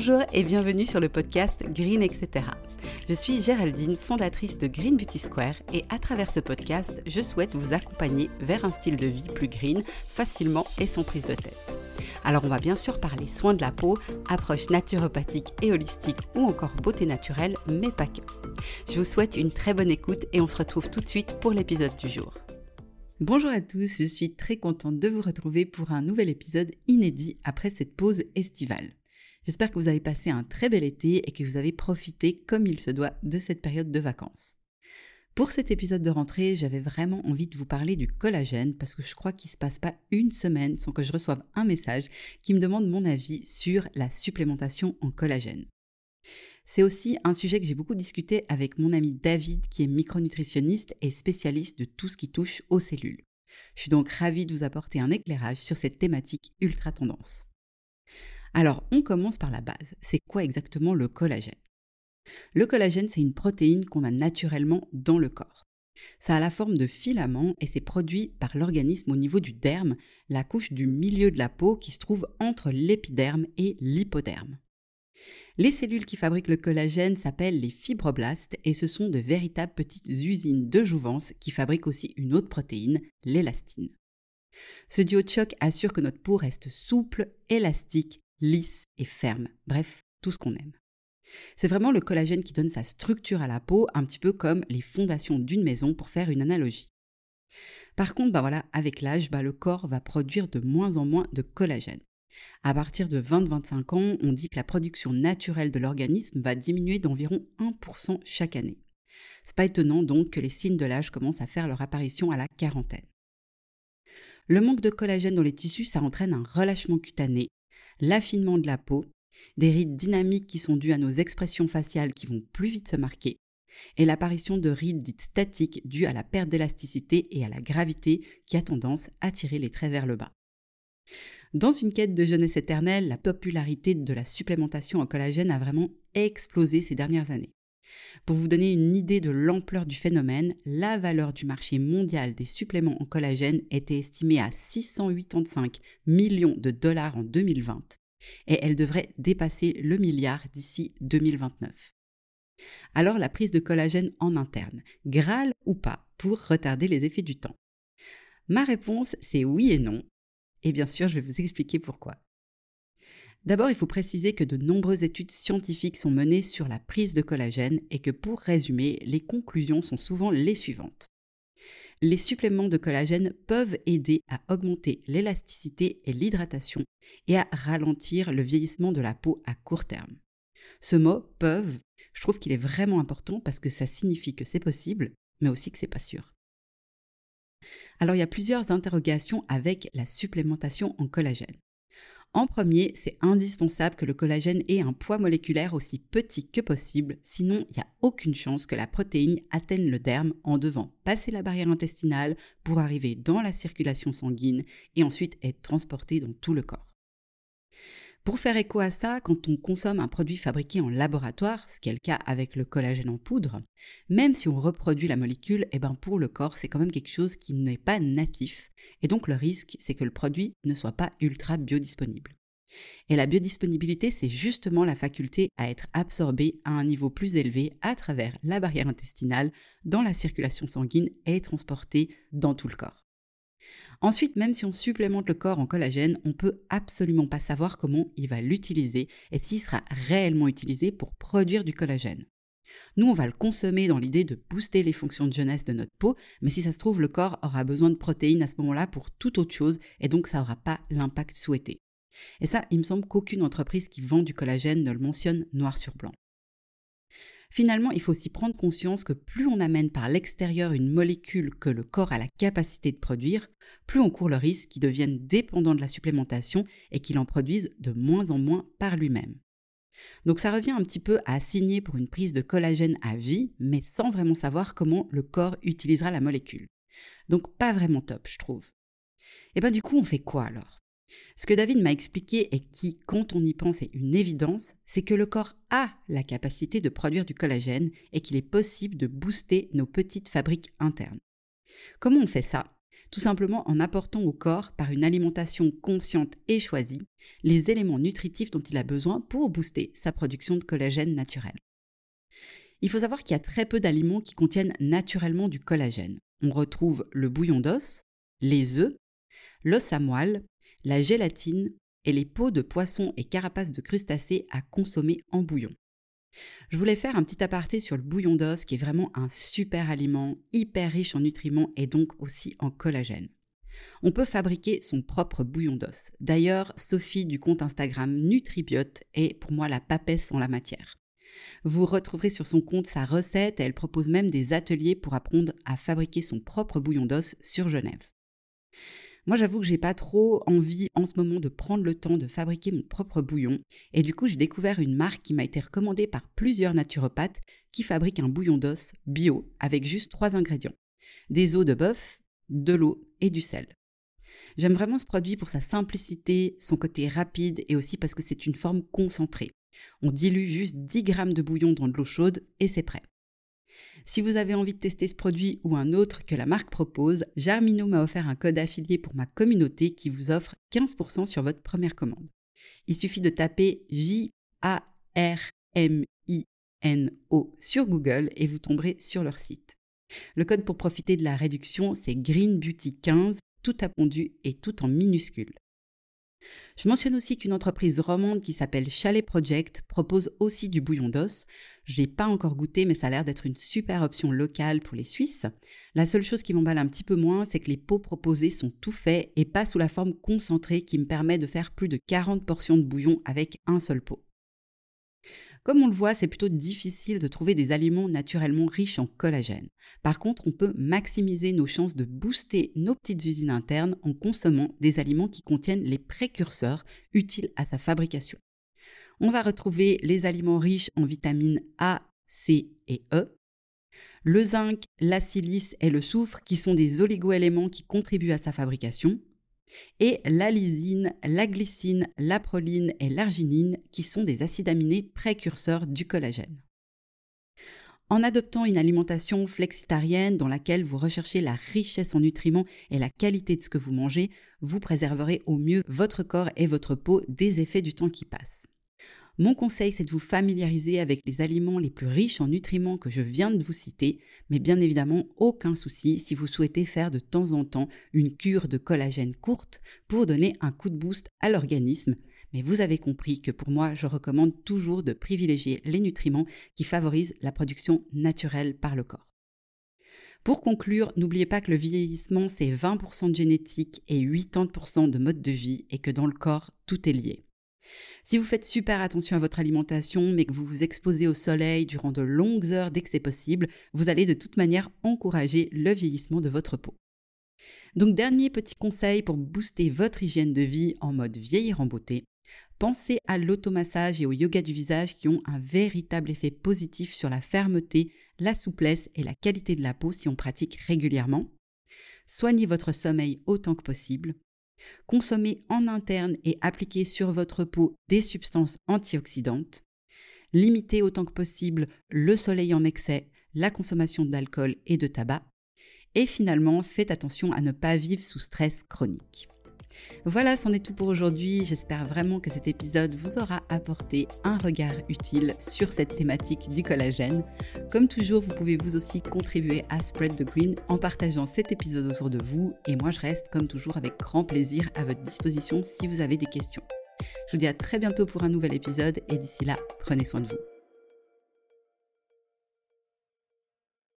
Bonjour et bienvenue sur le podcast Green etc. Je suis Géraldine, fondatrice de Green Beauty Square et à travers ce podcast, je souhaite vous accompagner vers un style de vie plus green, facilement et sans prise de tête. Alors on va bien sûr parler soins de la peau, approche naturopathique et holistique ou encore beauté naturelle, mais pas que. Je vous souhaite une très bonne écoute et on se retrouve tout de suite pour l'épisode du jour. Bonjour à tous, je suis très contente de vous retrouver pour un nouvel épisode inédit après cette pause estivale. J'espère que vous avez passé un très bel été et que vous avez profité comme il se doit de cette période de vacances. Pour cet épisode de rentrée, j'avais vraiment envie de vous parler du collagène parce que je crois qu'il ne se passe pas une semaine sans que je reçoive un message qui me demande mon avis sur la supplémentation en collagène. C'est aussi un sujet que j'ai beaucoup discuté avec mon ami David qui est micronutritionniste et spécialiste de tout ce qui touche aux cellules. Je suis donc ravie de vous apporter un éclairage sur cette thématique ultra tendance. Alors, on commence par la base. C'est quoi exactement le collagène? Le collagène, c'est une protéine qu'on a naturellement dans le corps. Ça a la forme de filament et c'est produit par l'organisme au niveau du derme, la couche du milieu de la peau qui se trouve entre l'épiderme et l'hypoderme. Les cellules qui fabriquent le collagène s'appellent les fibroblastes et ce sont de véritables petites usines de jouvence qui fabriquent aussi une autre protéine, l'élastine. Ce duo de choc assure que notre peau reste souple, élastique lisse et ferme. Bref, tout ce qu'on aime. C'est vraiment le collagène qui donne sa structure à la peau, un petit peu comme les fondations d'une maison pour faire une analogie. Par contre, bah avec l'âge, bah le corps va produire de moins en moins de collagène. À partir de 20-25 ans, on dit que la production naturelle de l'organisme va diminuer d'environ 1% chaque année. C'est pas étonnant donc que les signes de l'âge commencent à faire leur apparition à la quarantaine. Le manque de collagène dans les tissus, ça entraîne un relâchement cutané, l'affinement de la peau, des rides dynamiques qui sont dues à nos expressions faciales qui vont plus vite se marquer, et l'apparition de rides dites statiques dues à la perte d'élasticité et à la gravité qui a tendance à tirer les traits vers le bas. Dans une quête de jeunesse éternelle, la popularité de la supplémentation en collagène a vraiment explosé ces dernières années. Pour vous donner une idée de l'ampleur du phénomène, la valeur du marché mondial des suppléments en collagène était estimée à 685 millions de dollars en 2020 et elle devrait dépasser le milliard d'ici 2029. Alors la prise de collagène en interne, Graal ou pas pour retarder les effets du temps? Ma réponse c'est oui et non. Et bien sûr, je vais vous expliquer pourquoi. D'abord, il faut préciser que de nombreuses études scientifiques sont menées sur la prise de collagène et que pour résumer, les conclusions sont souvent les suivantes. Les suppléments de collagène peuvent aider à augmenter l'élasticité et l'hydratation et à ralentir le vieillissement de la peau à court terme. Ce mot peuvent, je trouve qu'il est vraiment important parce que ça signifie que c'est possible, mais aussi que c'est pas sûr. Alors il y a plusieurs interrogations avec la supplémentation en collagène. En premier, c'est indispensable que le collagène ait un poids moléculaire aussi petit que possible, sinon il n'y a aucune chance que la protéine atteigne le derme en devant passer la barrière intestinale pour arriver dans la circulation sanguine et ensuite être transportée dans tout le corps. Pour faire écho à ça, quand on consomme un produit fabriqué en laboratoire, ce qui est le cas avec le collagène en poudre, même si on reproduit la molécule, eh ben pour le corps, c'est quand même quelque chose qui n'est pas natif. Et donc le risque, c'est que le produit ne soit pas ultra biodisponible. Et la biodisponibilité, c'est justement la faculté à être absorbé à un niveau plus élevé à travers la barrière intestinale, dans la circulation sanguine et transporté dans tout le corps. Ensuite, même si on supplémente le corps en collagène, on peut absolument pas savoir comment il va l'utiliser et s'il sera réellement utilisé pour produire du collagène. Nous, on va le consommer dans l'idée de booster les fonctions de jeunesse de notre peau, mais si ça se trouve, le corps aura besoin de protéines à ce moment-là pour toute autre chose et donc ça n'aura pas l'impact souhaité. Et ça, il me semble qu'aucune entreprise qui vend du collagène ne le mentionne noir sur blanc. Finalement, il faut aussi prendre conscience que plus on amène par l'extérieur une molécule que le corps a la capacité de produire, plus on court le risque qu'il devienne dépendant de la supplémentation et qu'il en produise de moins en moins par lui-même. Donc ça revient un petit peu à signer pour une prise de collagène à vie, mais sans vraiment savoir comment le corps utilisera la molécule. Donc pas vraiment top, je trouve. Et bien du coup, on fait quoi alors? Ce que David m'a expliqué et qui, quand on y pense, est une évidence, c'est que le corps a la capacité de produire du collagène et qu'il est possible de booster nos petites fabriques internes. Comment on fait ça? Tout simplement en apportant au corps, par une alimentation consciente et choisie, les éléments nutritifs dont il a besoin pour booster sa production de collagène naturel. Il faut savoir qu'il y a très peu d'aliments qui contiennent naturellement du collagène. On retrouve le bouillon d'os, les œufs, l'os à moelle, la gélatine et les peaux de poissons et carapaces de crustacés à consommer en bouillon. Je voulais faire un petit aparté sur le bouillon d'os qui est vraiment un super aliment, hyper riche en nutriments et donc aussi en collagène. On peut fabriquer son propre bouillon d'os. D'ailleurs, Sophie du compte Instagram Nutribiote est pour moi la papesse en la matière. Vous retrouverez sur son compte sa recette et elle propose même des ateliers pour apprendre à fabriquer son propre bouillon d'os sur Genève. Moi, j'avoue que j'ai pas trop envie en ce moment de prendre le temps de fabriquer mon propre bouillon. Et du coup, j'ai découvert une marque qui m'a été recommandée par plusieurs naturopathes qui fabriquent un bouillon d'os bio avec juste trois ingrédients des os de bœuf, de l'eau et du sel. J'aime vraiment ce produit pour sa simplicité, son côté rapide et aussi parce que c'est une forme concentrée. On dilue juste 10 grammes de bouillon dans de l'eau chaude et c'est prêt. Si vous avez envie de tester ce produit ou un autre que la marque propose, Jarmino m'a offert un code affilié pour ma communauté qui vous offre 15% sur votre première commande. Il suffit de taper J-A-R-M-I-N-O sur Google et vous tomberez sur leur site. Le code pour profiter de la réduction, c'est Green Beauty 15, tout appondu et tout en minuscules. Je mentionne aussi qu'une entreprise romande qui s'appelle Chalet Project propose aussi du bouillon d'os. Je n'ai pas encore goûté, mais ça a l'air d'être une super option locale pour les Suisses. La seule chose qui m'emballe un petit peu moins, c'est que les pots proposés sont tout faits et pas sous la forme concentrée qui me permet de faire plus de 40 portions de bouillon avec un seul pot. Comme on le voit, c'est plutôt difficile de trouver des aliments naturellement riches en collagène. Par contre, on peut maximiser nos chances de booster nos petites usines internes en consommant des aliments qui contiennent les précurseurs utiles à sa fabrication. On va retrouver les aliments riches en vitamines A, C et E, le zinc, la silice et le soufre qui sont des oligoéléments qui contribuent à sa fabrication, et la lysine, la glycine, la proline et l'arginine qui sont des acides aminés précurseurs du collagène. En adoptant une alimentation flexitarienne dans laquelle vous recherchez la richesse en nutriments et la qualité de ce que vous mangez, vous préserverez au mieux votre corps et votre peau des effets du temps qui passe. Mon conseil, c'est de vous familiariser avec les aliments les plus riches en nutriments que je viens de vous citer, mais bien évidemment, aucun souci si vous souhaitez faire de temps en temps une cure de collagène courte pour donner un coup de boost à l'organisme. Mais vous avez compris que pour moi, je recommande toujours de privilégier les nutriments qui favorisent la production naturelle par le corps. Pour conclure, n'oubliez pas que le vieillissement, c'est 20% de génétique et 80% de mode de vie et que dans le corps, tout est lié. Si vous faites super attention à votre alimentation, mais que vous vous exposez au soleil durant de longues heures dès que c'est possible, vous allez de toute manière encourager le vieillissement de votre peau. Donc dernier petit conseil pour booster votre hygiène de vie en mode vieillir en beauté, pensez à l'automassage et au yoga du visage qui ont un véritable effet positif sur la fermeté, la souplesse et la qualité de la peau si on pratique régulièrement. Soignez votre sommeil autant que possible. Consommez en interne et appliquez sur votre peau des substances antioxydantes. Limitez autant que possible le soleil en excès, la consommation d'alcool et de tabac. Et finalement, faites attention à ne pas vivre sous stress chronique. Voilà, c'en est tout pour aujourd'hui. J'espère vraiment que cet épisode vous aura apporté un regard utile sur cette thématique du collagène. Comme toujours, vous pouvez vous aussi contribuer à Spread the Green en partageant cet épisode autour de vous. Et moi, je reste comme toujours avec grand plaisir à votre disposition si vous avez des questions. Je vous dis à très bientôt pour un nouvel épisode et d'ici là, prenez soin de vous.